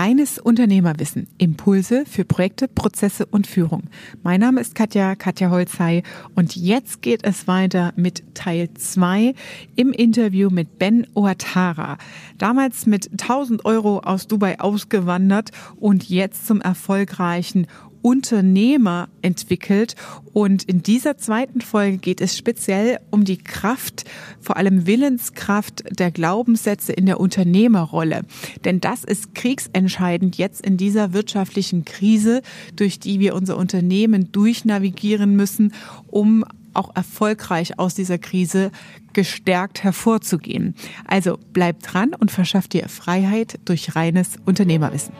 Reines Unternehmerwissen. Impulse für Projekte, Prozesse und Führung. Mein Name ist Katja, Katja Holzei und jetzt geht es weiter mit Teil 2 im Interview mit Ben Oatara. Damals mit 1000 Euro aus Dubai ausgewandert und jetzt zum erfolgreichen Unternehmer entwickelt. Und in dieser zweiten Folge geht es speziell um die Kraft, vor allem Willenskraft der Glaubenssätze in der Unternehmerrolle. Denn das ist kriegsentscheidend jetzt in dieser wirtschaftlichen Krise, durch die wir unser Unternehmen durchnavigieren müssen, um auch erfolgreich aus dieser Krise gestärkt hervorzugehen. Also bleibt dran und verschafft dir Freiheit durch reines Unternehmerwissen.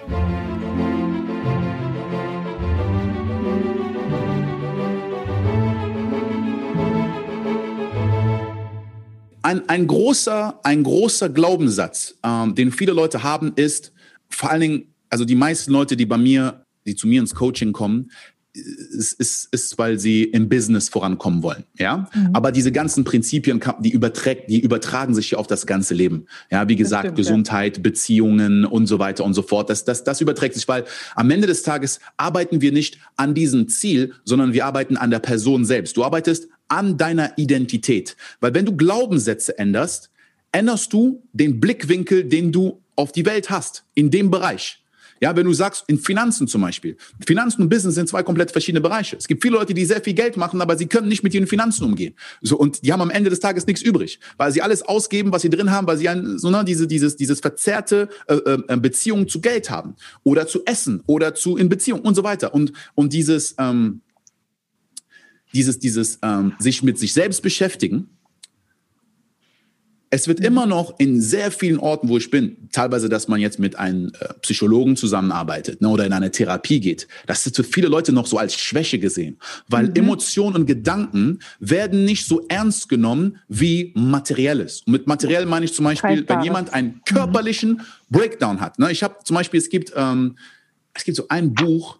Ein, ein, großer, ein großer Glaubenssatz, ähm, den viele Leute haben, ist vor allen Dingen, also die meisten Leute, die bei mir, die zu mir ins Coaching kommen, ist, ist, ist weil sie im Business vorankommen wollen, ja. Mhm. Aber diese ganzen Prinzipien, die, überträgt, die übertragen sich ja auf das ganze Leben. Ja, wie gesagt, stimmt, Gesundheit, ja. Beziehungen und so weiter und so fort. Das, das, das überträgt sich, weil am Ende des Tages arbeiten wir nicht an diesem Ziel, sondern wir arbeiten an der Person selbst. Du arbeitest an deiner Identität. Weil wenn du Glaubenssätze änderst, änderst du den Blickwinkel, den du auf die Welt hast, in dem Bereich. Ja, wenn du sagst, in Finanzen zum Beispiel. Finanzen und Business sind zwei komplett verschiedene Bereiche. Es gibt viele Leute, die sehr viel Geld machen, aber sie können nicht mit ihren Finanzen umgehen. So, und die haben am Ende des Tages nichts übrig, weil sie alles ausgeben, was sie drin haben, weil sie ein, so, ne, diese, dieses, dieses verzerrte äh, äh, Beziehung zu Geld haben oder zu Essen oder zu in Beziehung und so weiter. Und, und dieses, ähm, dieses, dieses ähm, sich mit sich selbst beschäftigen. Es wird immer noch in sehr vielen Orten, wo ich bin, teilweise, dass man jetzt mit einem äh, Psychologen zusammenarbeitet ne, oder in eine Therapie geht. Das ist für viele Leute noch so als Schwäche gesehen, weil mhm. Emotionen und Gedanken werden nicht so ernst genommen wie materielles. Und mit materiell meine ich zum Beispiel, wenn jemand einen mhm. körperlichen. Breakdown hat. Ne, ich habe zum Beispiel, es gibt, ähm, es gibt so ein Buch,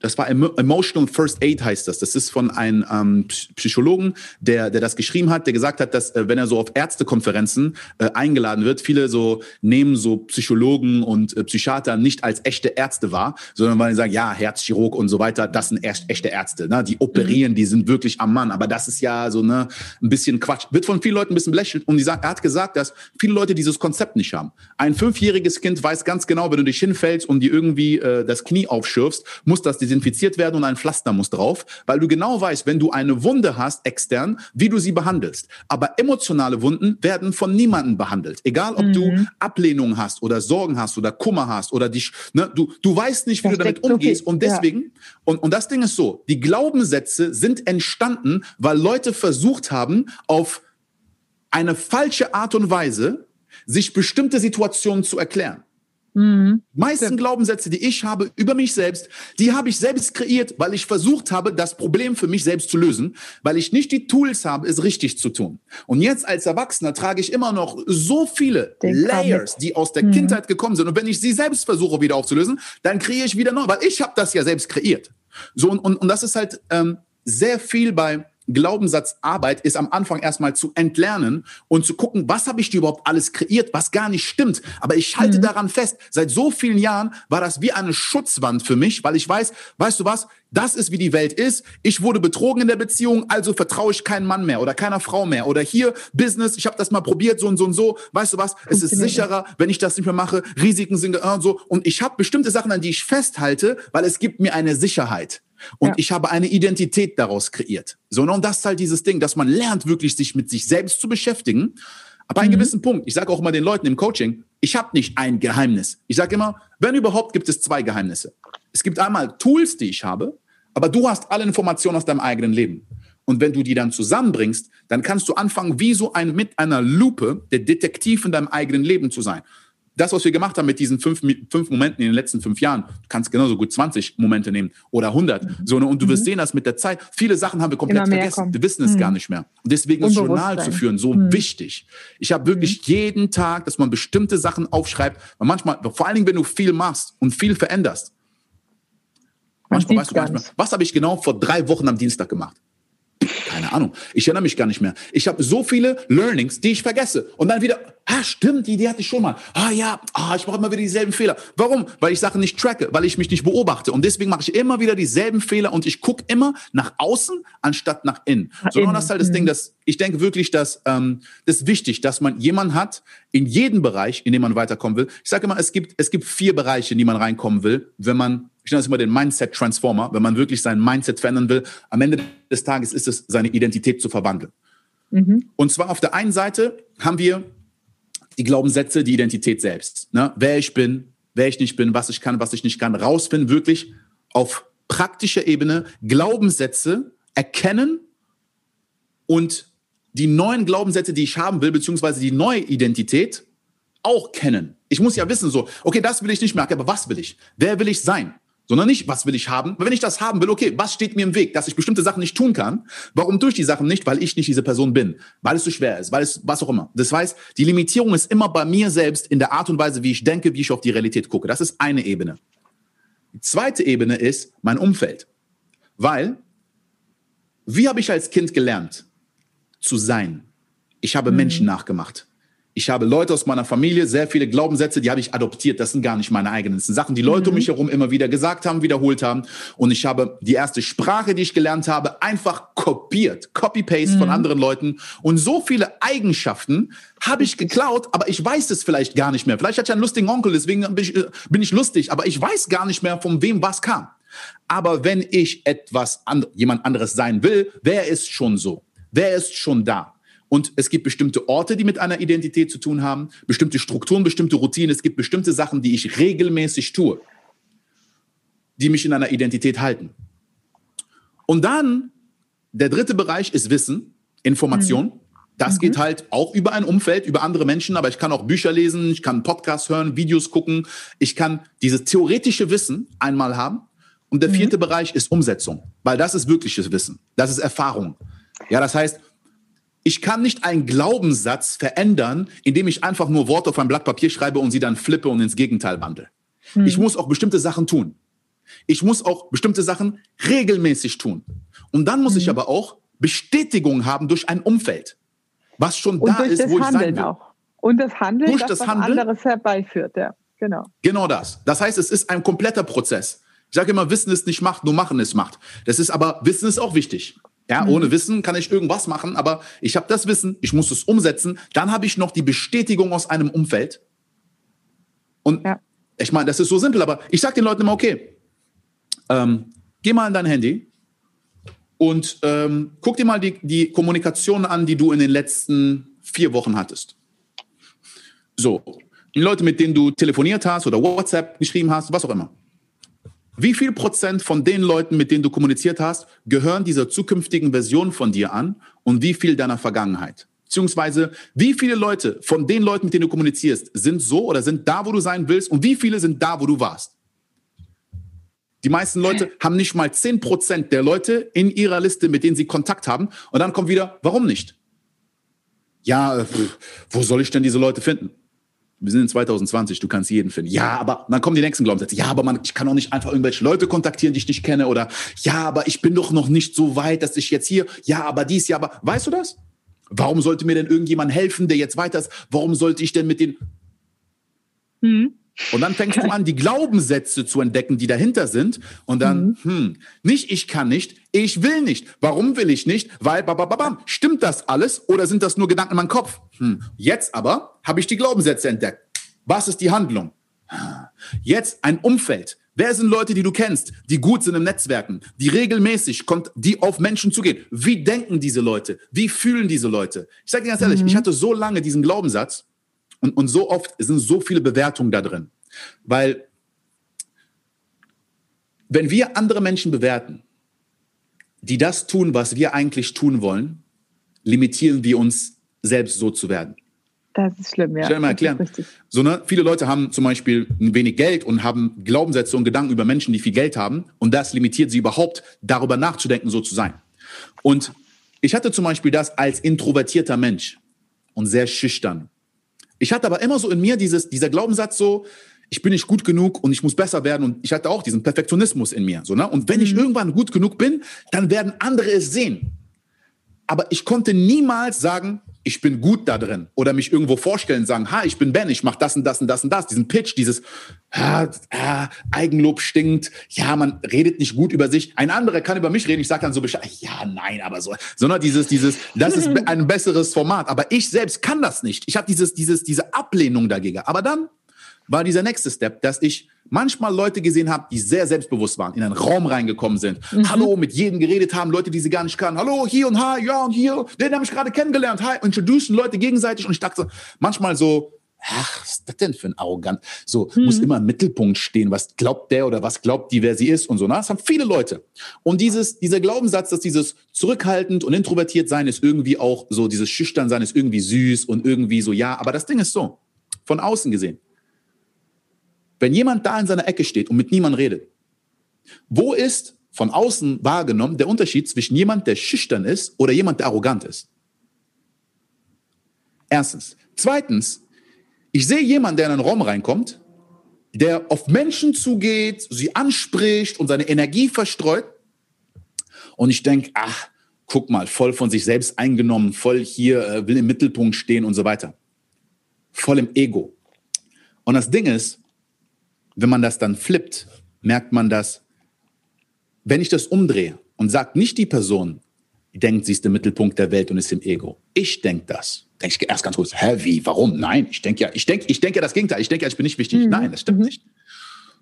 das war Emotional First Aid heißt das. Das ist von einem ähm, Psychologen, der, der das geschrieben hat, der gesagt hat, dass äh, wenn er so auf Ärztekonferenzen äh, eingeladen wird, viele so nehmen so Psychologen und äh, Psychiater nicht als echte Ärzte wahr, sondern weil sie sagen, ja, Herzchirurg und so weiter, das sind erst echte Ärzte. Ne? Die operieren, mhm. die sind wirklich am Mann. Aber das ist ja so ne, ein bisschen Quatsch. Wird von vielen Leuten ein bisschen belächelt. Und die sagen, er hat gesagt, dass viele Leute dieses Konzept nicht haben. Ein fünfjähriges Kind weiß ganz genau, wenn du dich hinfällst und dir irgendwie äh, das Knie aufschürfst, muss das desinfiziert werden und ein Pflaster muss drauf, weil du genau weißt, wenn du eine Wunde hast extern, wie du sie behandelst. Aber emotionale Wunden werden von niemandem behandelt. Egal, ob mhm. du Ablehnung hast oder Sorgen hast oder Kummer hast oder dich, ne, du, du weißt nicht, wie das du damit umgehst. Okay. Und deswegen, ja. und, und das Ding ist so, die Glaubenssätze sind entstanden, weil Leute versucht haben, auf eine falsche Art und Weise sich bestimmte Situationen zu erklären. Mhm. Meisten Glaubenssätze, die ich habe über mich selbst, die habe ich selbst kreiert, weil ich versucht habe, das Problem für mich selbst zu lösen, weil ich nicht die Tools habe, es richtig zu tun. Und jetzt als Erwachsener trage ich immer noch so viele Den Layers, die aus der mhm. Kindheit gekommen sind. Und wenn ich sie selbst versuche wieder aufzulösen, dann kreiere ich wieder neu, weil ich habe das ja selbst kreiert. So und, und, und das ist halt ähm, sehr viel bei Glaubenssatzarbeit ist am Anfang erstmal zu entlernen und zu gucken, was habe ich dir überhaupt alles kreiert, was gar nicht stimmt. Aber ich halte mhm. daran fest, seit so vielen Jahren war das wie eine Schutzwand für mich, weil ich weiß, weißt du was, das ist, wie die Welt ist. Ich wurde betrogen in der Beziehung, also vertraue ich keinem Mann mehr oder keiner Frau mehr. Oder hier Business, ich habe das mal probiert, so und so und so. Weißt du was? Es ist sicherer, wenn ich das nicht mehr mache. Risiken sind äh, so. Und ich habe bestimmte Sachen, an die ich festhalte, weil es gibt mir eine Sicherheit. Und ja. ich habe eine Identität daraus kreiert. So, ne, und das ist halt dieses Ding, dass man lernt, wirklich sich mit sich selbst zu beschäftigen. Aber mhm. einen gewissen Punkt, ich sage auch immer den Leuten im Coaching, ich habe nicht ein Geheimnis. Ich sage immer, wenn überhaupt, gibt es zwei Geheimnisse. Es gibt einmal Tools, die ich habe, aber du hast alle Informationen aus deinem eigenen Leben. Und wenn du die dann zusammenbringst, dann kannst du anfangen, wie so ein, mit einer Lupe der Detektiv in deinem eigenen Leben zu sein das, was wir gemacht haben mit diesen fünf, fünf Momenten in den letzten fünf Jahren, du kannst genauso gut 20 Momente nehmen oder 100. Mhm. So, ne? Und du wirst mhm. sehen, dass mit der Zeit viele Sachen haben wir komplett vergessen. Kommt. Wir wissen es mhm. gar nicht mehr. Und deswegen ist Journal zu führen so mhm. wichtig. Ich habe wirklich mhm. jeden Tag, dass man bestimmte Sachen aufschreibt. Weil manchmal, vor allen Dingen, wenn du viel machst und viel veränderst, manchmal weißt du gar nicht mehr, was habe ich genau vor drei Wochen am Dienstag gemacht? Keine Ahnung. Ich erinnere mich gar nicht mehr. Ich habe so viele Learnings, die ich vergesse. Und dann wieder, Ah, stimmt, die Idee hatte ich schon mal. Ah ja, ah, ich mache immer wieder dieselben Fehler. Warum? Weil ich Sachen nicht tracke, weil ich mich nicht beobachte. Und deswegen mache ich immer wieder dieselben Fehler und ich gucke immer nach außen anstatt nach innen. So, das ist halt das Ding, mhm. dass ich denke wirklich, dass ähm, das ist wichtig, dass man jemanden hat in jedem Bereich, in dem man weiterkommen will. Ich sage immer, es gibt, es gibt vier Bereiche, in die man reinkommen will, wenn man ich nenne das immer den Mindset Transformer, wenn man wirklich sein Mindset verändern will. Am Ende des Tages ist es, seine Identität zu verwandeln. Mhm. Und zwar auf der einen Seite haben wir die Glaubenssätze, die Identität selbst. Ne? Wer ich bin, wer ich nicht bin, was ich kann, was ich nicht kann. Rausfinden, wirklich auf praktischer Ebene Glaubenssätze erkennen und die neuen Glaubenssätze, die ich haben will, beziehungsweise die neue Identität auch kennen. Ich muss ja wissen, so, okay, das will ich nicht mehr, aber was will ich? Wer will ich sein? Sondern nicht, was will ich haben. Aber wenn ich das haben will, okay, was steht mir im Weg, dass ich bestimmte Sachen nicht tun kann? Warum durch die Sachen nicht? Weil ich nicht diese Person bin, weil es zu schwer ist, weil es was auch immer. Das heißt, die Limitierung ist immer bei mir selbst in der Art und Weise, wie ich denke, wie ich auf die Realität gucke. Das ist eine Ebene. Die zweite Ebene ist mein Umfeld. Weil, wie habe ich als Kind gelernt zu sein? Ich habe mhm. Menschen nachgemacht. Ich habe Leute aus meiner Familie, sehr viele Glaubenssätze, die habe ich adoptiert. Das sind gar nicht meine eigenen. Das sind Sachen, die Leute mhm. um mich herum immer wieder gesagt haben, wiederholt haben. Und ich habe die erste Sprache, die ich gelernt habe, einfach kopiert. Copy-Paste mhm. von anderen Leuten. Und so viele Eigenschaften habe ich geklaut, aber ich weiß es vielleicht gar nicht mehr. Vielleicht hatte ich einen lustigen Onkel, deswegen bin ich, äh, bin ich lustig, aber ich weiß gar nicht mehr, von wem was kam. Aber wenn ich etwas, and jemand anderes sein will, wer ist schon so? Wer ist schon da? Und es gibt bestimmte Orte, die mit einer Identität zu tun haben, bestimmte Strukturen, bestimmte Routinen. Es gibt bestimmte Sachen, die ich regelmäßig tue, die mich in einer Identität halten. Und dann, der dritte Bereich ist Wissen, Information. Mhm. Das mhm. geht halt auch über ein Umfeld, über andere Menschen, aber ich kann auch Bücher lesen, ich kann Podcasts hören, Videos gucken. Ich kann dieses theoretische Wissen einmal haben. Und der mhm. vierte mhm. Bereich ist Umsetzung, weil das ist wirkliches Wissen. Das ist Erfahrung. Ja, das heißt, ich kann nicht einen Glaubenssatz verändern, indem ich einfach nur Worte auf ein Blatt Papier schreibe und sie dann flippe und ins Gegenteil wandle. Hm. Ich muss auch bestimmte Sachen tun. Ich muss auch bestimmte Sachen regelmäßig tun. Und dann muss hm. ich aber auch Bestätigung haben durch ein Umfeld, was schon und da ist, wo ich Handeln sein will. Auch. Und das Handeln, durch das, das Handeln, anderes herbeiführt, ja. Genau. Genau das. Das heißt, es ist ein kompletter Prozess. Ich sage immer, Wissen ist nicht Macht, nur Machen ist Macht. Das ist aber, Wissen ist auch wichtig. Ja, mhm. ohne Wissen kann ich irgendwas machen, aber ich habe das Wissen, ich muss es umsetzen. Dann habe ich noch die Bestätigung aus einem Umfeld. Und ja. ich meine, das ist so simpel, aber ich sage den Leuten immer, okay, ähm, geh mal in dein Handy und ähm, guck dir mal die, die Kommunikation an, die du in den letzten vier Wochen hattest. So, die Leute, mit denen du telefoniert hast oder WhatsApp geschrieben hast, was auch immer. Wie viel Prozent von den Leuten, mit denen du kommuniziert hast, gehören dieser zukünftigen Version von dir an und wie viel deiner Vergangenheit? Beziehungsweise, wie viele Leute von den Leuten, mit denen du kommunizierst, sind so oder sind da, wo du sein willst und wie viele sind da, wo du warst? Die meisten Leute haben nicht mal 10 Prozent der Leute in ihrer Liste, mit denen sie Kontakt haben. Und dann kommt wieder, warum nicht? Ja, wo soll ich denn diese Leute finden? Wir sind in 2020, du kannst jeden finden. Ja, aber dann kommen die nächsten Glaubenssätze. Ja, aber man, ich kann auch nicht einfach irgendwelche Leute kontaktieren, die ich nicht kenne. Oder ja, aber ich bin doch noch nicht so weit, dass ich jetzt hier, ja, aber dies, ja, aber weißt du das? Warum sollte mir denn irgendjemand helfen, der jetzt weiter ist? Warum sollte ich denn mit den. Mhm. Und dann fängst du an, die Glaubenssätze zu entdecken, die dahinter sind. Und dann, mhm. hm, nicht ich kann nicht, ich will nicht. Warum will ich nicht? Weil, babababam, stimmt das alles oder sind das nur Gedanken in meinem Kopf? Hm. Jetzt aber habe ich die Glaubenssätze entdeckt. Was ist die Handlung? Jetzt ein Umfeld. Wer sind Leute, die du kennst, die gut sind im Netzwerken, die regelmäßig, die auf Menschen zugehen? Wie denken diese Leute? Wie fühlen diese Leute? Ich sage dir ganz ehrlich, mhm. ich hatte so lange diesen Glaubenssatz, und, und so oft sind so viele Bewertungen da drin. Weil wenn wir andere Menschen bewerten, die das tun, was wir eigentlich tun wollen, limitieren wir uns selbst so zu werden. Das ist schlimm, ja. Ich will mal erklären. So, ne, viele Leute haben zum Beispiel ein wenig Geld und haben Glaubenssätze und Gedanken über Menschen, die viel Geld haben. Und das limitiert sie überhaupt, darüber nachzudenken, so zu sein. Und ich hatte zum Beispiel das als introvertierter Mensch und sehr schüchtern ich hatte aber immer so in mir dieses, dieser Glaubenssatz so, ich bin nicht gut genug und ich muss besser werden. Und ich hatte auch diesen Perfektionismus in mir. So, ne? Und wenn ich mhm. irgendwann gut genug bin, dann werden andere es sehen. Aber ich konnte niemals sagen, ich bin gut da drin oder mich irgendwo vorstellen, sagen, ha, ich bin Ben, ich mache das und das und das und das, diesen Pitch, dieses ah, ah, Eigenlob stinkt, ja, man redet nicht gut über sich. Ein anderer kann über mich reden, ich sage dann so Bescheid, ja, nein, aber so, sondern dieses, dieses, das ist ein besseres Format. Aber ich selbst kann das nicht. Ich habe dieses, dieses, diese Ablehnung dagegen. Aber dann war dieser nächste Step, dass ich manchmal Leute gesehen habe, die sehr selbstbewusst waren, in einen Raum reingekommen sind, mhm. Hallo, mit jedem geredet haben, Leute, die sie gar nicht kannten. Hallo, hier und hi, ja und hier, den habe ich gerade kennengelernt. Hi, introducen Leute gegenseitig. Und ich dachte manchmal so, ach, was ist das denn für ein Arrogant? So, mhm. muss immer im Mittelpunkt stehen. Was glaubt der oder was glaubt die, wer sie ist und so. Na, das haben viele Leute. Und dieses, dieser Glaubenssatz, dass dieses zurückhaltend und introvertiert sein ist irgendwie auch so, dieses schüchtern sein ist irgendwie süß und irgendwie so, ja. Aber das Ding ist so, von außen gesehen. Wenn jemand da in seiner Ecke steht und mit niemandem redet, wo ist von außen wahrgenommen der Unterschied zwischen jemand, der schüchtern ist oder jemand, der arrogant ist? Erstens. Zweitens, ich sehe jemanden, der in einen Raum reinkommt, der auf Menschen zugeht, sie anspricht und seine Energie verstreut. Und ich denke, ach, guck mal, voll von sich selbst eingenommen, voll hier, äh, will im Mittelpunkt stehen und so weiter. Voll im Ego. Und das Ding ist, wenn man das dann flippt, merkt man, dass, wenn ich das umdrehe und sagt nicht die Person, denkt, sie ist der Mittelpunkt der Welt und ist im Ego. Ich denke das. Denke ich erst ganz kurz, hä, wie, warum? Nein, ich denke ja, ich denke, ich denke ja das Gegenteil. Ich denke ja, ich bin nicht wichtig. Mhm. Nein, das stimmt mhm. nicht.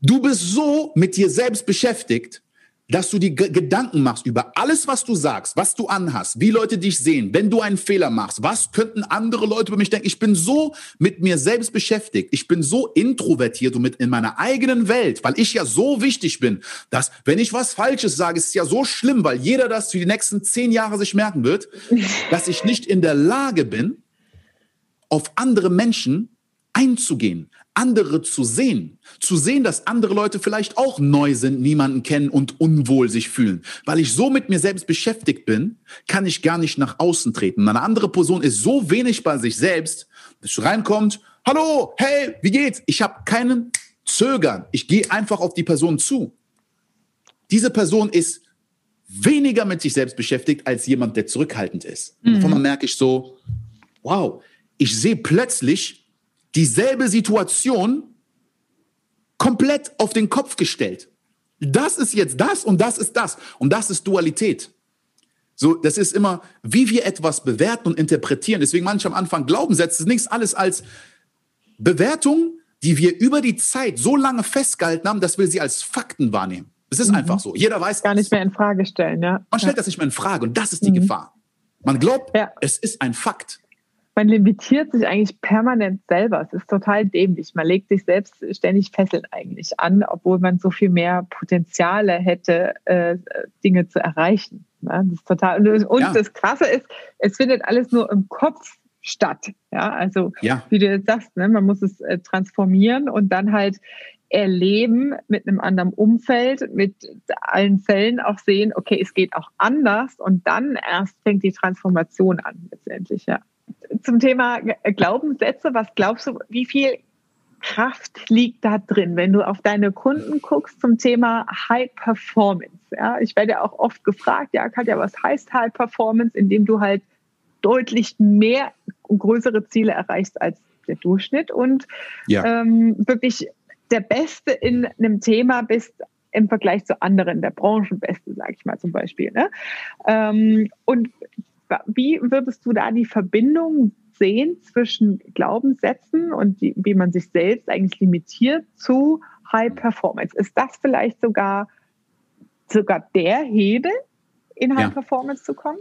Du bist so mit dir selbst beschäftigt, dass du dir Gedanken machst über alles, was du sagst, was du anhast, wie Leute dich sehen, wenn du einen Fehler machst, was könnten andere Leute über mich denken. Ich bin so mit mir selbst beschäftigt. Ich bin so introvertiert und mit in meiner eigenen Welt, weil ich ja so wichtig bin, dass wenn ich was Falsches sage, ist es ja so schlimm, weil jeder das für die nächsten zehn Jahre sich merken wird, dass ich nicht in der Lage bin, auf andere Menschen einzugehen, andere zu sehen, zu sehen, dass andere Leute vielleicht auch neu sind, niemanden kennen und unwohl sich fühlen. Weil ich so mit mir selbst beschäftigt bin, kann ich gar nicht nach außen treten. Eine andere Person ist so wenig bei sich selbst, dass reinkommt, hallo, hey, wie geht's? Ich habe keinen Zögern. Ich gehe einfach auf die Person zu. Diese Person ist weniger mit sich selbst beschäftigt als jemand, der zurückhaltend ist. Mhm. Und davon merke ich so, wow, ich sehe plötzlich dieselbe Situation komplett auf den Kopf gestellt. Das ist jetzt das und das ist das. Und das ist Dualität. So, das ist immer, wie wir etwas bewerten und interpretieren. Deswegen manche am Anfang Glaubenssätze ist nichts alles als Bewertung, die wir über die Zeit so lange festgehalten haben, dass wir sie als Fakten wahrnehmen. Es ist mhm. einfach so. Jeder weiß. Gar nicht mehr in Frage stellen, ja. Man stellt ja. das nicht mehr in Frage und das ist die mhm. Gefahr. Man glaubt, ja. es ist ein Fakt man limitiert sich eigentlich permanent selber. Es ist total dämlich. Man legt sich selbst ständig Fesseln eigentlich an, obwohl man so viel mehr Potenziale hätte, äh, Dinge zu erreichen. Ja, das ist total. Und, und ja. das Krasse ist, es findet alles nur im Kopf statt. Ja, also ja. wie du jetzt sagst, ne, man muss es äh, transformieren und dann halt erleben mit einem anderen Umfeld, mit allen Fällen auch sehen, okay, es geht auch anders und dann erst fängt die Transformation an letztendlich, ja zum Thema Glaubenssätze, was glaubst du, wie viel Kraft liegt da drin, wenn du auf deine Kunden guckst zum Thema High Performance? Ja, ich werde ja auch oft gefragt, ja, Katja, was heißt High Performance, indem du halt deutlich mehr und größere Ziele erreichst als der Durchschnitt und ja. ähm, wirklich der Beste in einem Thema bist im Vergleich zu anderen, der Branchenbeste, sage ich mal zum Beispiel. Ne? Ähm, und wie würdest du da die Verbindung sehen zwischen Glaubenssätzen und die, wie man sich selbst eigentlich limitiert zu High Performance? Ist das vielleicht sogar, sogar der Hebel, in High ja. Performance zu kommen?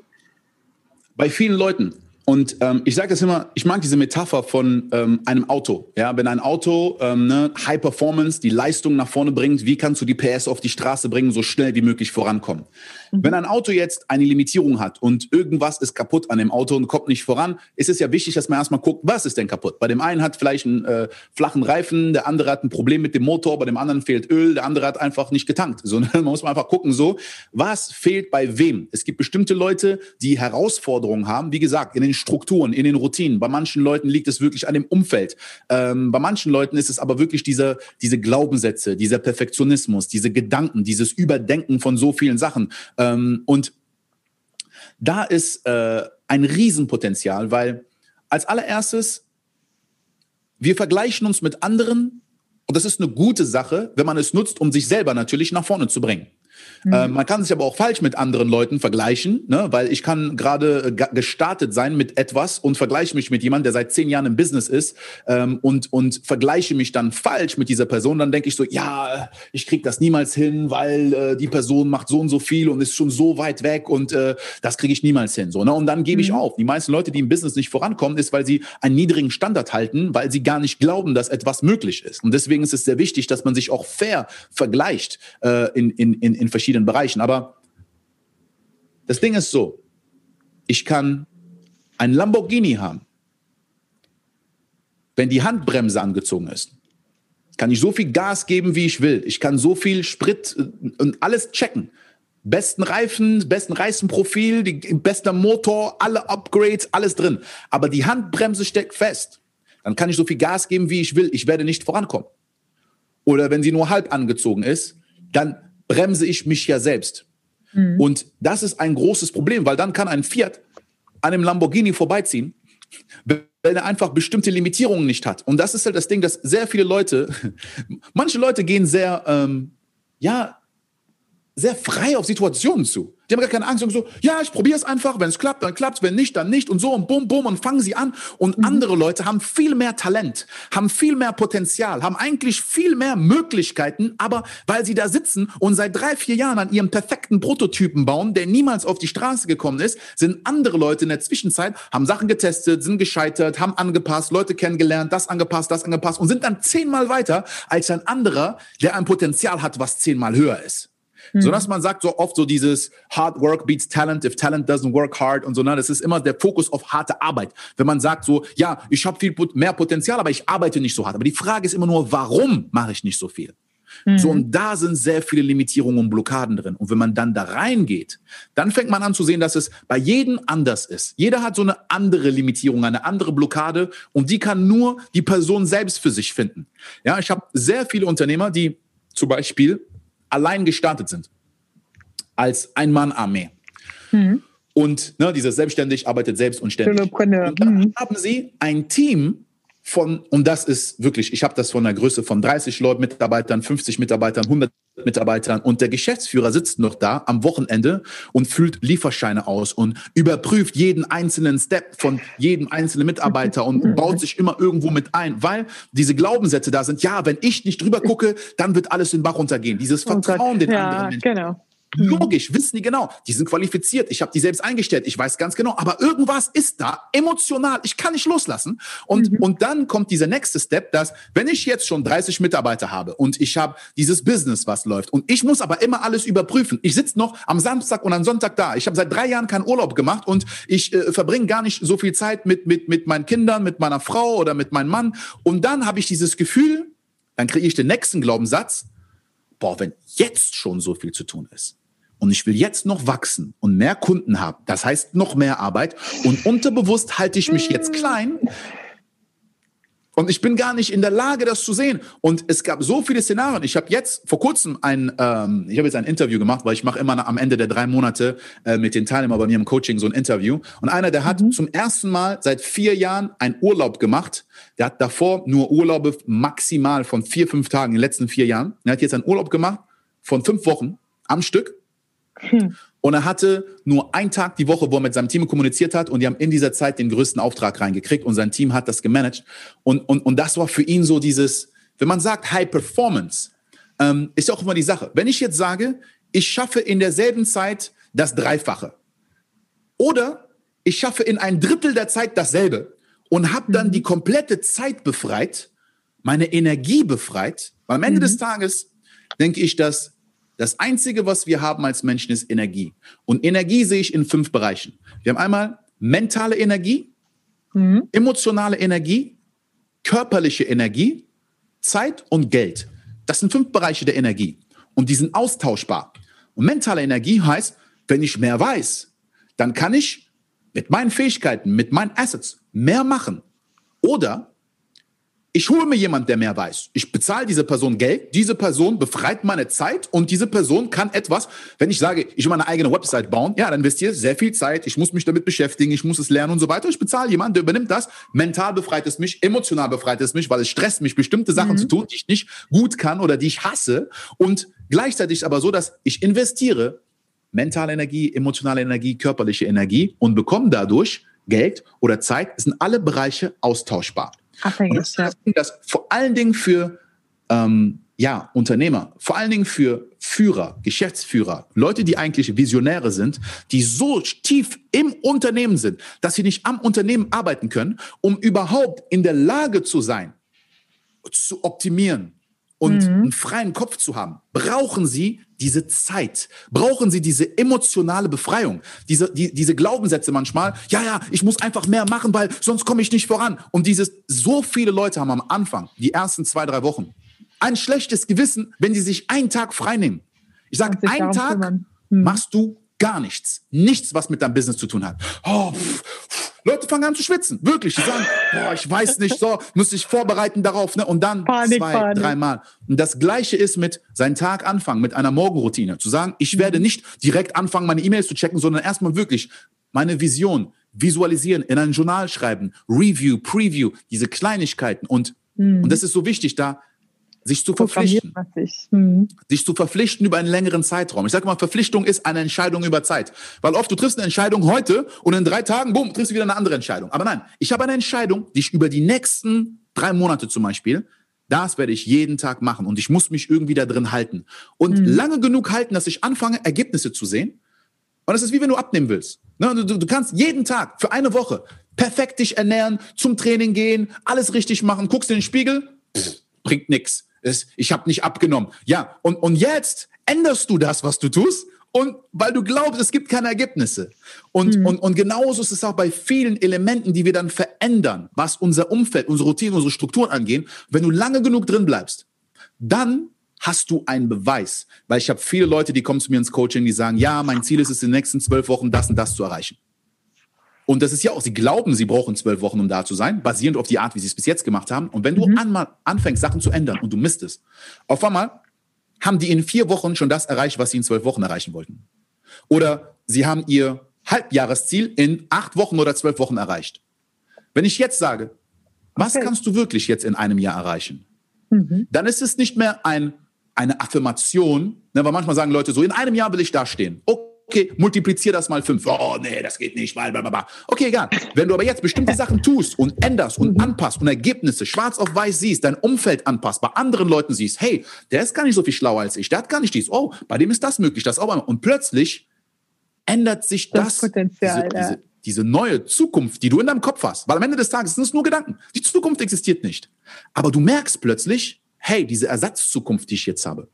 Bei vielen Leuten. Und ähm, ich sage das immer, ich mag diese Metapher von ähm, einem Auto. Ja, wenn ein Auto ähm, ne, High Performance, die Leistung nach vorne bringt, wie kannst du die PS auf die Straße bringen, so schnell wie möglich vorankommen? Mhm. Wenn ein Auto jetzt eine Limitierung hat und irgendwas ist kaputt an dem Auto und kommt nicht voran, ist es ja wichtig, dass man erstmal guckt, was ist denn kaputt? Bei dem einen hat vielleicht einen äh, flachen Reifen, der andere hat ein Problem mit dem Motor, bei dem anderen fehlt Öl, der andere hat einfach nicht getankt. So, man muss man einfach gucken, so, was fehlt bei wem? Es gibt bestimmte Leute, die Herausforderungen haben, wie gesagt, in den Strukturen, in den Routinen. Bei manchen Leuten liegt es wirklich an dem Umfeld. Ähm, bei manchen Leuten ist es aber wirklich diese, diese Glaubenssätze, dieser Perfektionismus, diese Gedanken, dieses Überdenken von so vielen Sachen. Ähm, und da ist äh, ein Riesenpotenzial, weil als allererstes, wir vergleichen uns mit anderen und das ist eine gute Sache, wenn man es nutzt, um sich selber natürlich nach vorne zu bringen. Mhm. Äh, man kann sich aber auch falsch mit anderen Leuten vergleichen, ne? weil ich kann gerade äh, gestartet sein mit etwas und vergleiche mich mit jemandem, der seit zehn Jahren im Business ist ähm, und, und vergleiche mich dann falsch mit dieser Person. Dann denke ich so, ja, ich kriege das niemals hin, weil äh, die Person macht so und so viel und ist schon so weit weg und äh, das kriege ich niemals hin. So, ne? Und dann gebe mhm. ich auf. Die meisten Leute, die im Business nicht vorankommen, ist, weil sie einen niedrigen Standard halten, weil sie gar nicht glauben, dass etwas möglich ist. Und deswegen ist es sehr wichtig, dass man sich auch fair vergleicht äh, in, in, in, in verschiedenen Bereichen. Aber das Ding ist so, ich kann ein Lamborghini haben. Wenn die Handbremse angezogen ist, kann ich so viel Gas geben, wie ich will. Ich kann so viel Sprit äh, und alles checken. Besten Reifen, besten Reißenprofil, die bester Motor, alle Upgrades, alles drin. Aber die Handbremse steckt fest. Dann kann ich so viel Gas geben, wie ich will. Ich werde nicht vorankommen. Oder wenn sie nur halb angezogen ist, dann bremse ich mich ja selbst. Mhm. Und das ist ein großes Problem, weil dann kann ein Fiat an einem Lamborghini vorbeiziehen, wenn er einfach bestimmte Limitierungen nicht hat. Und das ist halt das Ding, dass sehr viele Leute, manche Leute gehen sehr, ähm, ja, sehr frei auf Situationen zu. Die haben gar keine Angst und so, ja, ich probiere es einfach, wenn es klappt, dann klappt es, wenn nicht, dann nicht und so und bum, bum und fangen sie an. Und mhm. andere Leute haben viel mehr Talent, haben viel mehr Potenzial, haben eigentlich viel mehr Möglichkeiten, aber weil sie da sitzen und seit drei, vier Jahren an ihrem perfekten Prototypen bauen, der niemals auf die Straße gekommen ist, sind andere Leute in der Zwischenzeit, haben Sachen getestet, sind gescheitert, haben angepasst, Leute kennengelernt, das angepasst, das angepasst und sind dann zehnmal weiter als ein anderer, der ein Potenzial hat, was zehnmal höher ist. Mhm. So dass man sagt so oft so dieses Hard Work beats Talent, if Talent doesn't work hard und so, ne? Das ist immer der Fokus auf harte Arbeit. Wenn man sagt so, ja, ich habe viel mehr Potenzial, aber ich arbeite nicht so hart. Aber die Frage ist immer nur, warum mache ich nicht so viel? Mhm. So, und da sind sehr viele Limitierungen und Blockaden drin. Und wenn man dann da reingeht, dann fängt man an zu sehen, dass es bei jedem anders ist. Jeder hat so eine andere Limitierung, eine andere Blockade und die kann nur die Person selbst für sich finden. Ja, ich habe sehr viele Unternehmer, die zum Beispiel allein gestartet sind. Als Ein-Mann-Armee. Mhm. Und ne, dieser selbstständig arbeitet selbst und ständig. Und dann mhm. haben sie ein Team von, und das ist wirklich, ich habe das von einer Größe von 30 Leuten, Mitarbeitern, 50 Mitarbeitern, 100 Mitarbeitern und der Geschäftsführer sitzt noch da am Wochenende und füllt Lieferscheine aus und überprüft jeden einzelnen Step von jedem einzelnen Mitarbeiter und baut sich immer irgendwo mit ein, weil diese Glaubenssätze da sind, ja, wenn ich nicht drüber gucke, dann wird alles in den Bach runtergehen. Dieses oh Vertrauen den ja, anderen Menschen. Genau. Mhm. Logisch, wissen die genau. Die sind qualifiziert. Ich habe die selbst eingestellt. Ich weiß ganz genau. Aber irgendwas ist da emotional. Ich kann nicht loslassen. Und, mhm. und dann kommt dieser nächste Step, dass wenn ich jetzt schon 30 Mitarbeiter habe und ich habe dieses Business, was läuft und ich muss aber immer alles überprüfen. Ich sitze noch am Samstag und am Sonntag da. Ich habe seit drei Jahren keinen Urlaub gemacht und ich äh, verbringe gar nicht so viel Zeit mit, mit, mit meinen Kindern, mit meiner Frau oder mit meinem Mann. Und dann habe ich dieses Gefühl, dann kriege ich den nächsten Glaubenssatz, boah, wenn jetzt schon so viel zu tun ist und ich will jetzt noch wachsen und mehr Kunden haben, das heißt noch mehr Arbeit und unterbewusst halte ich mich jetzt klein und ich bin gar nicht in der Lage, das zu sehen. Und es gab so viele Szenarien. Ich habe jetzt vor kurzem ein, ähm, ich habe jetzt ein Interview gemacht, weil ich mache immer am Ende der drei Monate äh, mit den Teilnehmern bei mir im Coaching so ein Interview. Und einer, der hat mhm. zum ersten Mal seit vier Jahren einen Urlaub gemacht. Der hat davor nur Urlaube maximal von vier, fünf Tagen in den letzten vier Jahren. Er hat jetzt einen Urlaub gemacht von fünf Wochen am Stück. Hm. Und er hatte nur einen Tag die Woche, wo er mit seinem Team kommuniziert hat und die haben in dieser Zeit den größten Auftrag reingekriegt und sein Team hat das gemanagt. Und, und, und das war für ihn so dieses, wenn man sagt High Performance, ähm, ist auch immer die Sache. Wenn ich jetzt sage, ich schaffe in derselben Zeit das Dreifache oder ich schaffe in ein Drittel der Zeit dasselbe und habe dann mhm. die komplette Zeit befreit, meine Energie befreit, weil am Ende mhm. des Tages denke ich, dass das Einzige, was wir haben als Menschen, ist Energie. Und Energie sehe ich in fünf Bereichen. Wir haben einmal mentale Energie, mhm. emotionale Energie, körperliche Energie, Zeit und Geld. Das sind fünf Bereiche der Energie. Und die sind austauschbar. Und mentale Energie heißt, wenn ich mehr weiß, dann kann ich mit meinen Fähigkeiten, mit meinen Assets mehr machen. Oder ich hole mir jemand, der mehr weiß. Ich bezahle diese Person Geld, diese Person befreit meine Zeit und diese Person kann etwas, wenn ich sage, ich will meine eigene Website bauen, ja, dann investiere sehr viel Zeit, ich muss mich damit beschäftigen, ich muss es lernen und so weiter. Ich bezahle jemanden, der übernimmt das. Mental befreit es mich, emotional befreit es mich, weil es stresst mich, bestimmte Sachen mhm. zu tun, die ich nicht gut kann oder die ich hasse. Und gleichzeitig aber so, dass ich investiere mentale Energie, emotionale Energie, körperliche Energie und bekomme dadurch Geld oder Zeit. Es sind alle Bereiche austauschbar. Abhängig, das, ja. das vor allen Dingen für ähm, ja, Unternehmer, vor allen Dingen für Führer, Geschäftsführer, Leute, die eigentlich Visionäre sind, die so tief im Unternehmen sind, dass sie nicht am Unternehmen arbeiten können, um überhaupt in der Lage zu sein, zu optimieren, und mhm. einen freien Kopf zu haben, brauchen sie diese Zeit, brauchen sie diese emotionale Befreiung, diese, die, diese Glaubenssätze manchmal, ja, ja, ich muss einfach mehr machen, weil sonst komme ich nicht voran. Und dieses, so viele Leute haben am Anfang, die ersten zwei, drei Wochen, ein schlechtes Gewissen, wenn sie sich einen Tag frei nehmen. Ich sage, einen Tag mhm. machst du gar nichts. Nichts, was mit deinem Business zu tun hat. Oh, pff, pff, Leute fangen an zu schwitzen. Wirklich. Die sagen, boah, ich weiß nicht, so, muss ich vorbereiten darauf, ne? Und dann Panik, zwei, dreimal. Und das Gleiche ist mit seinen Tag anfangen, mit einer Morgenroutine. Zu sagen, ich werde nicht direkt anfangen, meine E-Mails zu checken, sondern erstmal wirklich meine Vision visualisieren, in ein Journal schreiben, Review, Preview, diese Kleinigkeiten. Und, mhm. und das ist so wichtig, da sich zu verpflichten. Sich. Mhm. sich zu verpflichten über einen längeren Zeitraum. Ich sage mal, Verpflichtung ist eine Entscheidung über Zeit. Weil oft du triffst eine Entscheidung heute und in drei Tagen, boom, triffst du wieder eine andere Entscheidung. Aber nein, ich habe eine Entscheidung, die ich über die nächsten drei Monate zum Beispiel, das werde ich jeden Tag machen und ich muss mich irgendwie da drin halten. Und mhm. lange genug halten, dass ich anfange, Ergebnisse zu sehen. Und das ist wie wenn du abnehmen willst. Ne, du, du kannst jeden Tag für eine Woche perfekt dich ernähren, zum Training gehen, alles richtig machen, guckst in den Spiegel, pff, bringt nichts ich habe nicht abgenommen. Ja, und, und jetzt änderst du das, was du tust, und weil du glaubst, es gibt keine Ergebnisse. Und, mhm. und, und genauso ist es auch bei vielen Elementen, die wir dann verändern, was unser Umfeld, unsere Routinen, unsere Strukturen angehen. Wenn du lange genug drin bleibst, dann hast du einen Beweis. Weil ich habe viele Leute, die kommen zu mir ins Coaching, die sagen, ja, mein Ziel ist es, in den nächsten zwölf Wochen das und das zu erreichen. Und das ist ja auch, sie glauben, sie brauchen zwölf Wochen, um da zu sein, basierend auf die Art, wie sie es bis jetzt gemacht haben. Und wenn du mhm. an, anfängst, Sachen zu ändern und du misst es, auf einmal haben die in vier Wochen schon das erreicht, was sie in zwölf Wochen erreichen wollten. Oder sie haben ihr Halbjahresziel in acht Wochen oder zwölf Wochen erreicht. Wenn ich jetzt sage, was okay. kannst du wirklich jetzt in einem Jahr erreichen? Mhm. Dann ist es nicht mehr ein, eine Affirmation, ne, weil manchmal sagen Leute so, in einem Jahr will ich da stehen. Okay okay, multiplizier das mal fünf. Oh, nee, das geht nicht, blablabla. Okay, egal. Wenn du aber jetzt bestimmte Sachen tust und änderst und anpasst und Ergebnisse schwarz auf weiß siehst, dein Umfeld anpasst, bei anderen Leuten siehst, hey, der ist gar nicht so viel schlauer als ich, der hat gar nicht dies. Oh, bei dem ist das möglich, das auch. Und plötzlich ändert sich das, das Potenzial, diese, diese, diese neue Zukunft, die du in deinem Kopf hast. Weil am Ende des Tages sind es nur Gedanken. Die Zukunft existiert nicht. Aber du merkst plötzlich, hey, diese Ersatzzukunft, die ich jetzt habe,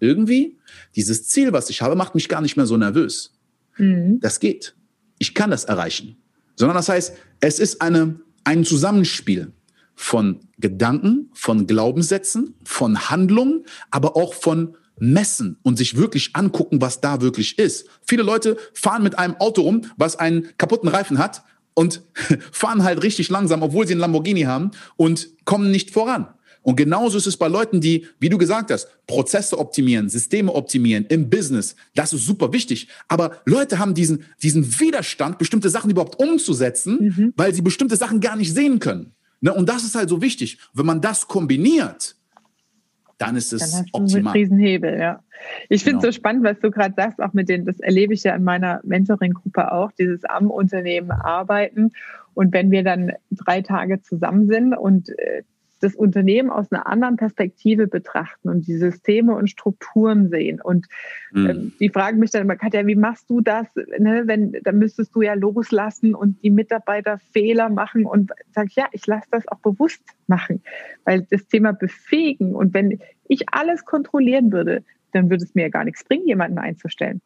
irgendwie, dieses Ziel, was ich habe, macht mich gar nicht mehr so nervös. Mhm. Das geht. Ich kann das erreichen. Sondern das heißt, es ist eine, ein Zusammenspiel von Gedanken, von Glaubenssätzen, von Handlungen, aber auch von messen und sich wirklich angucken, was da wirklich ist. Viele Leute fahren mit einem Auto rum, was einen kaputten Reifen hat und fahren halt richtig langsam, obwohl sie einen Lamborghini haben und kommen nicht voran. Und genauso ist es bei Leuten, die, wie du gesagt hast, Prozesse optimieren, Systeme optimieren im Business. Das ist super wichtig. Aber Leute haben diesen, diesen Widerstand, bestimmte Sachen überhaupt umzusetzen, mhm. weil sie bestimmte Sachen gar nicht sehen können. Ne? Und das ist halt so wichtig. Wenn man das kombiniert, dann ist es dann hast optimal. Du einen Riesenhebel, ja. Ich finde es genau. so spannend, was du gerade sagst, auch mit den, das erlebe ich ja in meiner Mentoring-Gruppe auch, dieses am Unternehmen arbeiten. Und wenn wir dann drei Tage zusammen sind und äh, das Unternehmen aus einer anderen Perspektive betrachten und die Systeme und Strukturen sehen. Und mhm. ähm, die fragen mich dann immer, Katja, wie machst du das? Ne, wenn, dann müsstest du ja loslassen und die Mitarbeiter Fehler machen. Und sag ja, ich lasse das auch bewusst machen, weil das Thema befähigen und wenn ich alles kontrollieren würde, dann würde es mir ja gar nichts bringen, jemanden einzustellen.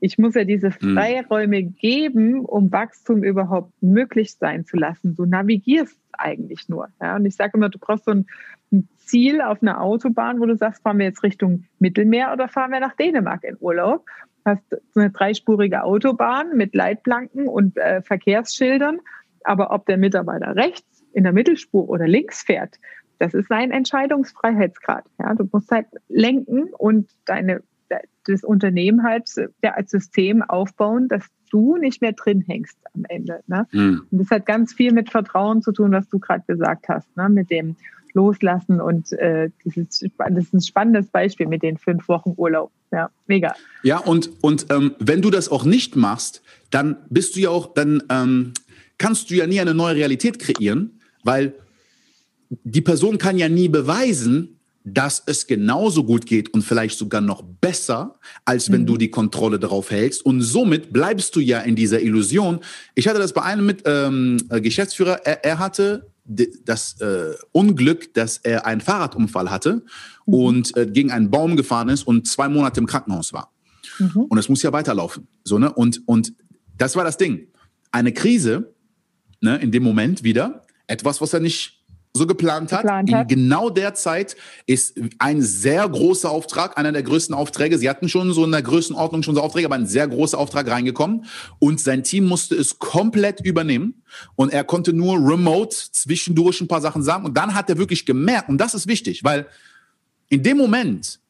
Ich muss ja diese mhm. Freiräume geben, um Wachstum überhaupt möglich sein zu lassen. Du navigierst eigentlich nur. Ja? Und ich sage immer, du brauchst so ein, ein, Ziel auf einer Autobahn, wo du sagst, fahren wir jetzt Richtung Mittelmeer oder fahren wir nach Dänemark in Urlaub? Hast eine dreispurige Autobahn mit Leitplanken und äh, Verkehrsschildern. Aber ob der Mitarbeiter rechts in der Mittelspur oder links fährt, das ist sein Entscheidungsfreiheitsgrad. Ja, du musst halt lenken und deine, das Unternehmen halt ja, als System aufbauen, dass du nicht mehr drin hängst am Ende. Ne? Mhm. Und das hat ganz viel mit Vertrauen zu tun, was du gerade gesagt hast, ne? mit dem Loslassen und äh, dieses, das ist ein spannendes Beispiel mit den fünf Wochen Urlaub. Ja, mega. Ja, und, und ähm, wenn du das auch nicht machst, dann bist du ja auch, dann ähm, kannst du ja nie eine neue Realität kreieren, weil die Person kann ja nie beweisen, dass es genauso gut geht und vielleicht sogar noch besser, als wenn mhm. du die Kontrolle darauf hältst. Und somit bleibst du ja in dieser Illusion. Ich hatte das bei einem mit ähm, äh, Geschäftsführer. Er, er hatte das äh, Unglück, dass er einen Fahrradunfall hatte mhm. und äh, gegen einen Baum gefahren ist und zwei Monate im Krankenhaus war. Mhm. Und es muss ja weiterlaufen. So, ne? und, und das war das Ding. Eine Krise, ne, in dem Moment wieder, etwas, was er nicht so geplant hat. Geplant hat. In genau der Zeit ist ein sehr großer Auftrag, einer der größten Aufträge. Sie hatten schon so in der Größenordnung schon so Aufträge, aber ein sehr großer Auftrag reingekommen. Und sein Team musste es komplett übernehmen. Und er konnte nur remote zwischendurch ein paar Sachen sagen. Und dann hat er wirklich gemerkt, und das ist wichtig, weil in dem Moment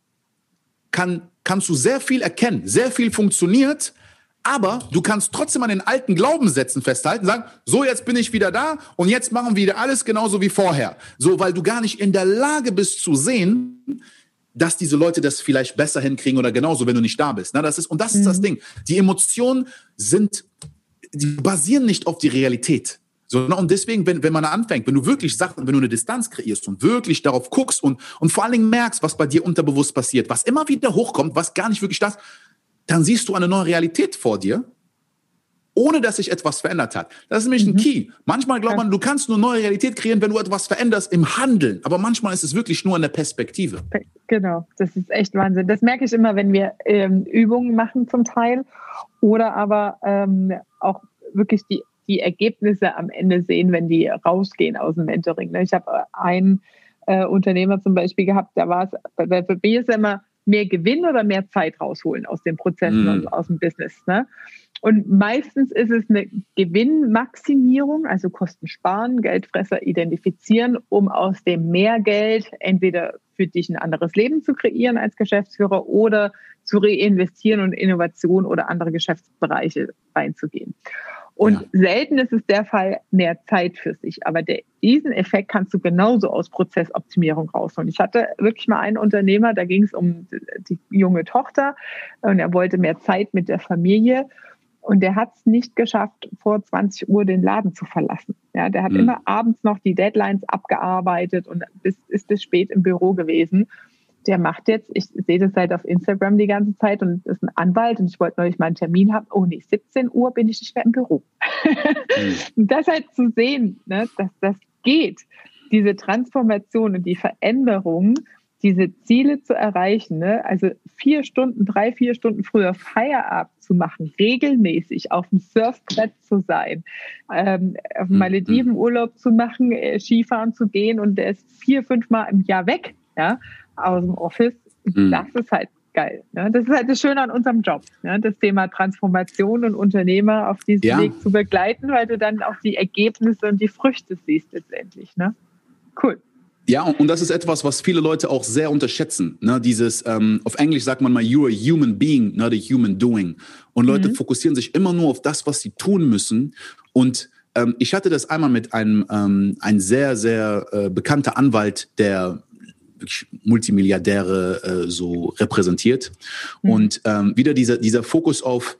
kann, kannst du sehr viel erkennen, sehr viel funktioniert, aber du kannst trotzdem an den alten Glaubenssätzen festhalten, sagen, so jetzt bin ich wieder da und jetzt machen wir wieder alles genauso wie vorher. So, weil du gar nicht in der Lage bist zu sehen, dass diese Leute das vielleicht besser hinkriegen oder genauso, wenn du nicht da bist. Na, das ist, und das mhm. ist das mhm. Ding. Die Emotionen sind, die basieren nicht auf die Realität. So, und deswegen, wenn, wenn man da anfängt, wenn du wirklich Sachen, wenn du eine Distanz kreierst und wirklich darauf guckst und, und vor allen Dingen merkst, was bei dir unterbewusst passiert, was immer wieder hochkommt, was gar nicht wirklich das, dann siehst du eine neue Realität vor dir, ohne dass sich etwas verändert hat. Das ist nämlich mhm. ein Key. Manchmal glaubt man, du kannst nur neue Realität kreieren, wenn du etwas veränderst im Handeln. Aber manchmal ist es wirklich nur eine Perspektive. Genau, das ist echt Wahnsinn. Das merke ich immer, wenn wir ähm, Übungen machen zum Teil oder aber ähm, auch wirklich die, die Ergebnisse am Ende sehen, wenn die rausgehen aus dem Mentoring. Ich habe einen äh, Unternehmer zum Beispiel gehabt, da war es, bei, bei mir ist immer mehr Gewinn oder mehr Zeit rausholen aus den Prozessen mhm. und aus dem Business. Ne? Und meistens ist es eine Gewinnmaximierung, also Kosten sparen, Geldfresser identifizieren, um aus dem Mehrgeld entweder für dich ein anderes Leben zu kreieren als Geschäftsführer oder zu reinvestieren und Innovation oder andere Geschäftsbereiche reinzugehen. Und ja. selten ist es der Fall mehr Zeit für sich. Aber der, diesen Effekt kannst du genauso aus Prozessoptimierung rausholen. Ich hatte wirklich mal einen Unternehmer, da ging es um die junge Tochter und er wollte mehr Zeit mit der Familie. Und der hat es nicht geschafft, vor 20 Uhr den Laden zu verlassen. Ja, der hat mhm. immer abends noch die Deadlines abgearbeitet und bis, ist bis spät im Büro gewesen der macht jetzt, ich sehe das halt auf Instagram die ganze Zeit und ist ein Anwalt und ich wollte neulich mal einen Termin haben. Oh nee, 17 Uhr bin ich nicht mehr im Büro. mhm. das halt zu sehen, ne, dass das geht, diese Transformation und die Veränderung, diese Ziele zu erreichen, ne? also vier Stunden, drei, vier Stunden früher Feierabend zu machen, regelmäßig auf dem Surfbrett zu sein, ähm, auf mhm. Malediven Urlaub zu machen, äh, Skifahren zu gehen und der ist vier, fünf Mal im Jahr weg. Ja, aus dem Office. Mhm. Das ist halt geil. Ne? Das ist halt das Schöne an unserem Job, ne? das Thema Transformation und Unternehmer auf diesem ja. Weg zu begleiten, weil du dann auch die Ergebnisse und die Früchte siehst letztendlich. Ne? Cool. Ja, und das ist etwas, was viele Leute auch sehr unterschätzen. Ne? Dieses, ähm, auf Englisch sagt man mal, you're a human being, not a human doing. Und Leute mhm. fokussieren sich immer nur auf das, was sie tun müssen. Und ähm, ich hatte das einmal mit einem ähm, ein sehr, sehr äh, bekannter Anwalt, der wirklich Multimilliardäre äh, so repräsentiert. Mhm. Und ähm, wieder dieser, dieser Fokus auf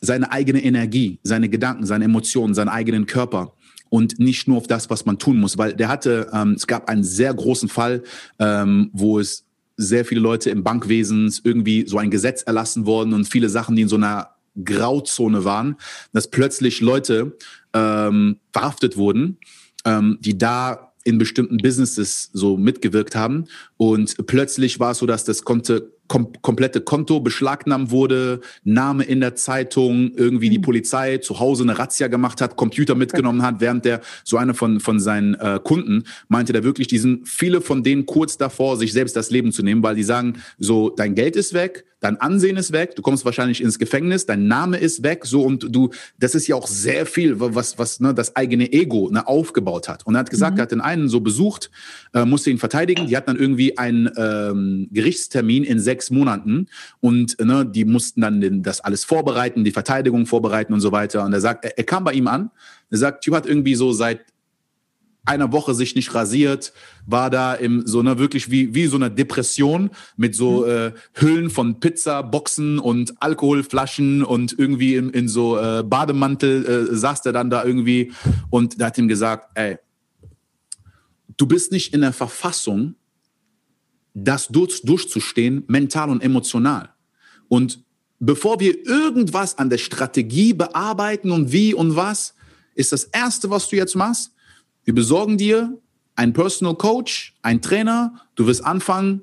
seine eigene Energie, seine Gedanken, seine Emotionen, seinen eigenen Körper und nicht nur auf das, was man tun muss. Weil der hatte, ähm, es gab einen sehr großen Fall, ähm, wo es sehr viele Leute im Bankwesen irgendwie so ein Gesetz erlassen worden und viele Sachen, die in so einer Grauzone waren, dass plötzlich Leute ähm, verhaftet wurden, ähm, die da in bestimmten Businesses so mitgewirkt haben. Und plötzlich war es so, dass das konnte kom komplette Konto beschlagnahmt wurde, Name in der Zeitung, irgendwie mhm. die Polizei zu Hause eine Razzia gemacht hat, Computer mitgenommen hat, während der so eine von, von seinen äh, Kunden meinte der wirklich, die sind viele von denen kurz davor, sich selbst das Leben zu nehmen, weil die sagen, so, dein Geld ist weg, dein Ansehen ist weg, du kommst wahrscheinlich ins Gefängnis, dein Name ist weg, so und du, das ist ja auch sehr viel, was, was ne, das eigene Ego ne, aufgebaut hat. Und er hat gesagt, mhm. er hat den einen so besucht, äh, musste ihn verteidigen, die hatten dann irgendwie einen ähm, Gerichtstermin in sechs Monaten und ne, die mussten dann den, das alles vorbereiten, die Verteidigung vorbereiten und so weiter. Und er sagt, er, er kam bei ihm an, er sagt, Typ hat irgendwie so seit einer Woche sich nicht rasiert, war da im so einer wirklich wie wie so einer Depression mit so mhm. äh, Hüllen von Pizza, Boxen und Alkoholflaschen und irgendwie in, in so äh, Bademantel äh, saß er dann da irgendwie und da hat ihm gesagt, ey, du bist nicht in der Verfassung, das durch, durchzustehen, mental und emotional. Und bevor wir irgendwas an der Strategie bearbeiten und wie und was, ist das erste, was du jetzt machst, wir besorgen dir einen Personal Coach, einen Trainer. Du wirst anfangen,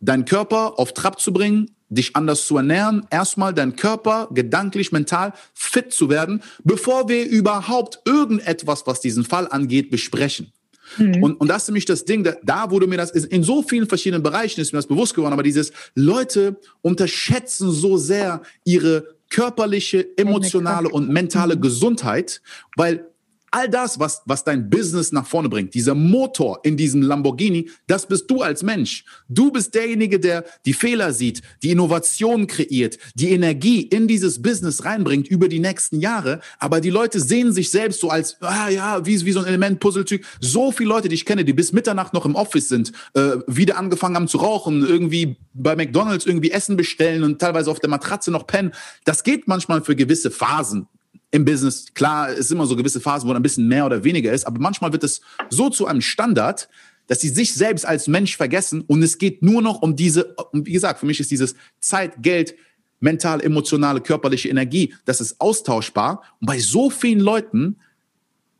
deinen Körper auf Trab zu bringen, dich anders zu ernähren, erstmal deinen Körper gedanklich, mental fit zu werden, bevor wir überhaupt irgendetwas, was diesen Fall angeht, besprechen. Mhm. Und, und das ist nämlich das Ding, da, da wurde mir das, in so vielen verschiedenen Bereichen ist mir das bewusst geworden, aber dieses Leute unterschätzen so sehr ihre körperliche, emotionale und mentale mhm. Gesundheit, weil all das, was, was dein Business nach vorne bringt, dieser Motor in diesem Lamborghini, das bist du als Mensch. Du bist derjenige, der die Fehler sieht, die Innovation kreiert, die Energie in dieses Business reinbringt über die nächsten Jahre. Aber die Leute sehen sich selbst so als, ah ja, wie, wie so ein Element, Puzzletyp. So viele Leute, die ich kenne, die bis Mitternacht noch im Office sind, äh, wieder angefangen haben zu rauchen, irgendwie bei McDonalds irgendwie Essen bestellen und teilweise auf der Matratze noch pennen. Das geht manchmal für gewisse Phasen im Business, klar, es ist immer so gewisse Phasen, wo ein bisschen mehr oder weniger ist, aber manchmal wird es so zu einem Standard, dass sie sich selbst als Mensch vergessen und es geht nur noch um diese, wie gesagt, für mich ist dieses Zeit, Geld, mental, emotionale, körperliche Energie, das ist austauschbar. Und bei so vielen Leuten,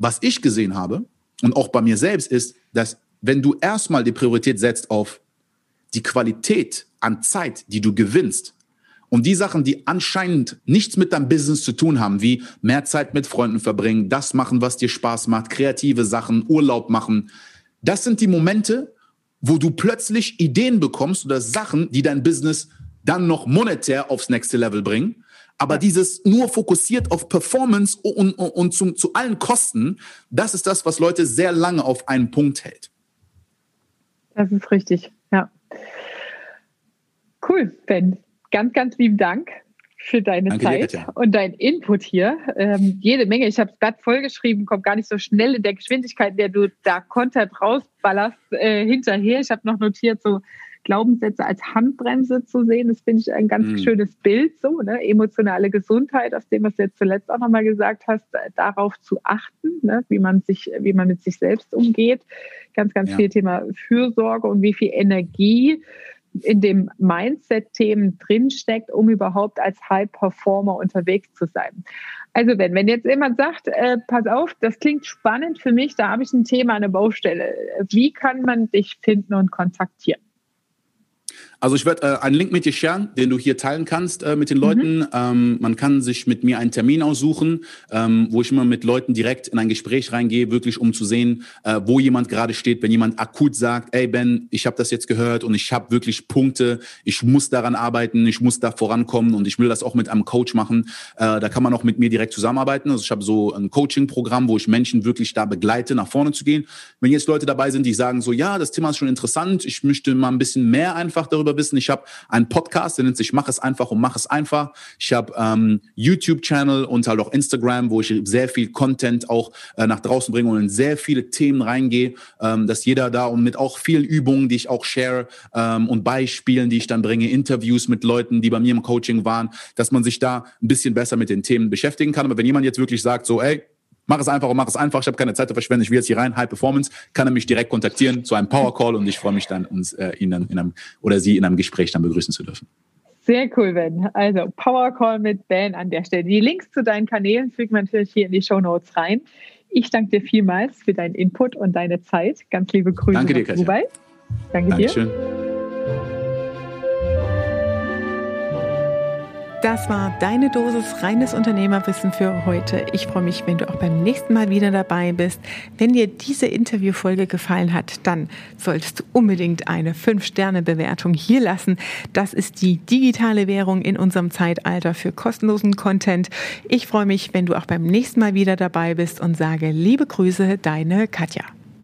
was ich gesehen habe und auch bei mir selbst ist, dass wenn du erstmal die Priorität setzt auf die Qualität an Zeit, die du gewinnst, und die Sachen, die anscheinend nichts mit deinem Business zu tun haben, wie mehr Zeit mit Freunden verbringen, das machen, was dir Spaß macht, kreative Sachen, Urlaub machen, das sind die Momente, wo du plötzlich Ideen bekommst oder Sachen, die dein Business dann noch monetär aufs nächste Level bringen. Aber dieses nur fokussiert auf Performance und, und, und zum, zu allen Kosten, das ist das, was Leute sehr lange auf einen Punkt hält. Das ist richtig, ja. Cool, Ben ganz, ganz lieben Dank für deine Danke Zeit dir, und dein Input hier. Ähm, jede Menge. Ich habe es gerade vollgeschrieben, kommt gar nicht so schnell in der Geschwindigkeit, in der du da Content rausballerst, äh, hinterher. Ich habe noch notiert, so Glaubenssätze als Handbremse zu sehen. Das finde ich ein ganz mhm. schönes Bild, so, ne? Emotionale Gesundheit, aus dem, was du jetzt zuletzt auch nochmal gesagt hast, äh, darauf zu achten, ne? wie man sich, wie man mit sich selbst umgeht. Ganz, ganz ja. viel Thema Fürsorge und wie viel Energie in dem Mindset-Themen drinsteckt, um überhaupt als High-Performer unterwegs zu sein. Also wenn, wenn jetzt jemand sagt, äh, pass auf, das klingt spannend für mich, da habe ich ein Thema, eine Baustelle. Wie kann man dich finden und kontaktieren? Also ich werde äh, einen Link mit dir sharen, den du hier teilen kannst äh, mit den Leuten. Mhm. Ähm, man kann sich mit mir einen Termin aussuchen, ähm, wo ich immer mit Leuten direkt in ein Gespräch reingehe, wirklich um zu sehen, äh, wo jemand gerade steht. Wenn jemand akut sagt, ey Ben, ich habe das jetzt gehört und ich habe wirklich Punkte, ich muss daran arbeiten, ich muss da vorankommen und ich will das auch mit einem Coach machen, äh, da kann man auch mit mir direkt zusammenarbeiten. Also ich habe so ein Coaching-Programm, wo ich Menschen wirklich da begleite, nach vorne zu gehen. Wenn jetzt Leute dabei sind, die sagen so, ja, das Thema ist schon interessant, ich möchte mal ein bisschen mehr einfach wissen. Ich habe einen Podcast, der nennt sich Mach es einfach und mach es einfach. Ich habe ähm, YouTube-Channel und halt auch Instagram, wo ich sehr viel Content auch äh, nach draußen bringe und in sehr viele Themen reingehe, ähm, dass jeder da und mit auch vielen Übungen, die ich auch share ähm, und Beispielen, die ich dann bringe, Interviews mit Leuten, die bei mir im Coaching waren, dass man sich da ein bisschen besser mit den Themen beschäftigen kann. Aber wenn jemand jetzt wirklich sagt, so, ey, Mach es einfach und mach es einfach. Ich habe keine Zeit zu verschwenden. Ich will jetzt hier rein, High Performance, kann er mich direkt kontaktieren zu einem Power Call und ich freue mich dann, uns äh, ihn dann in einem oder sie in einem Gespräch dann begrüßen zu dürfen. Sehr cool, Ben. Also Power Call mit Ben an der Stelle. Die Links zu deinen Kanälen fügen wir natürlich hier in die Show Notes rein. Ich danke dir vielmals für deinen Input und deine Zeit. Ganz liebe Grüße danke dir, Katja. Dubai. Danke Dankeschön. dir. Das war deine Dosis reines Unternehmerwissen für heute. Ich freue mich, wenn du auch beim nächsten Mal wieder dabei bist. Wenn dir diese Interviewfolge gefallen hat, dann solltest du unbedingt eine 5-Sterne-Bewertung hier lassen. Das ist die digitale Währung in unserem Zeitalter für kostenlosen Content. Ich freue mich, wenn du auch beim nächsten Mal wieder dabei bist und sage liebe Grüße, deine Katja.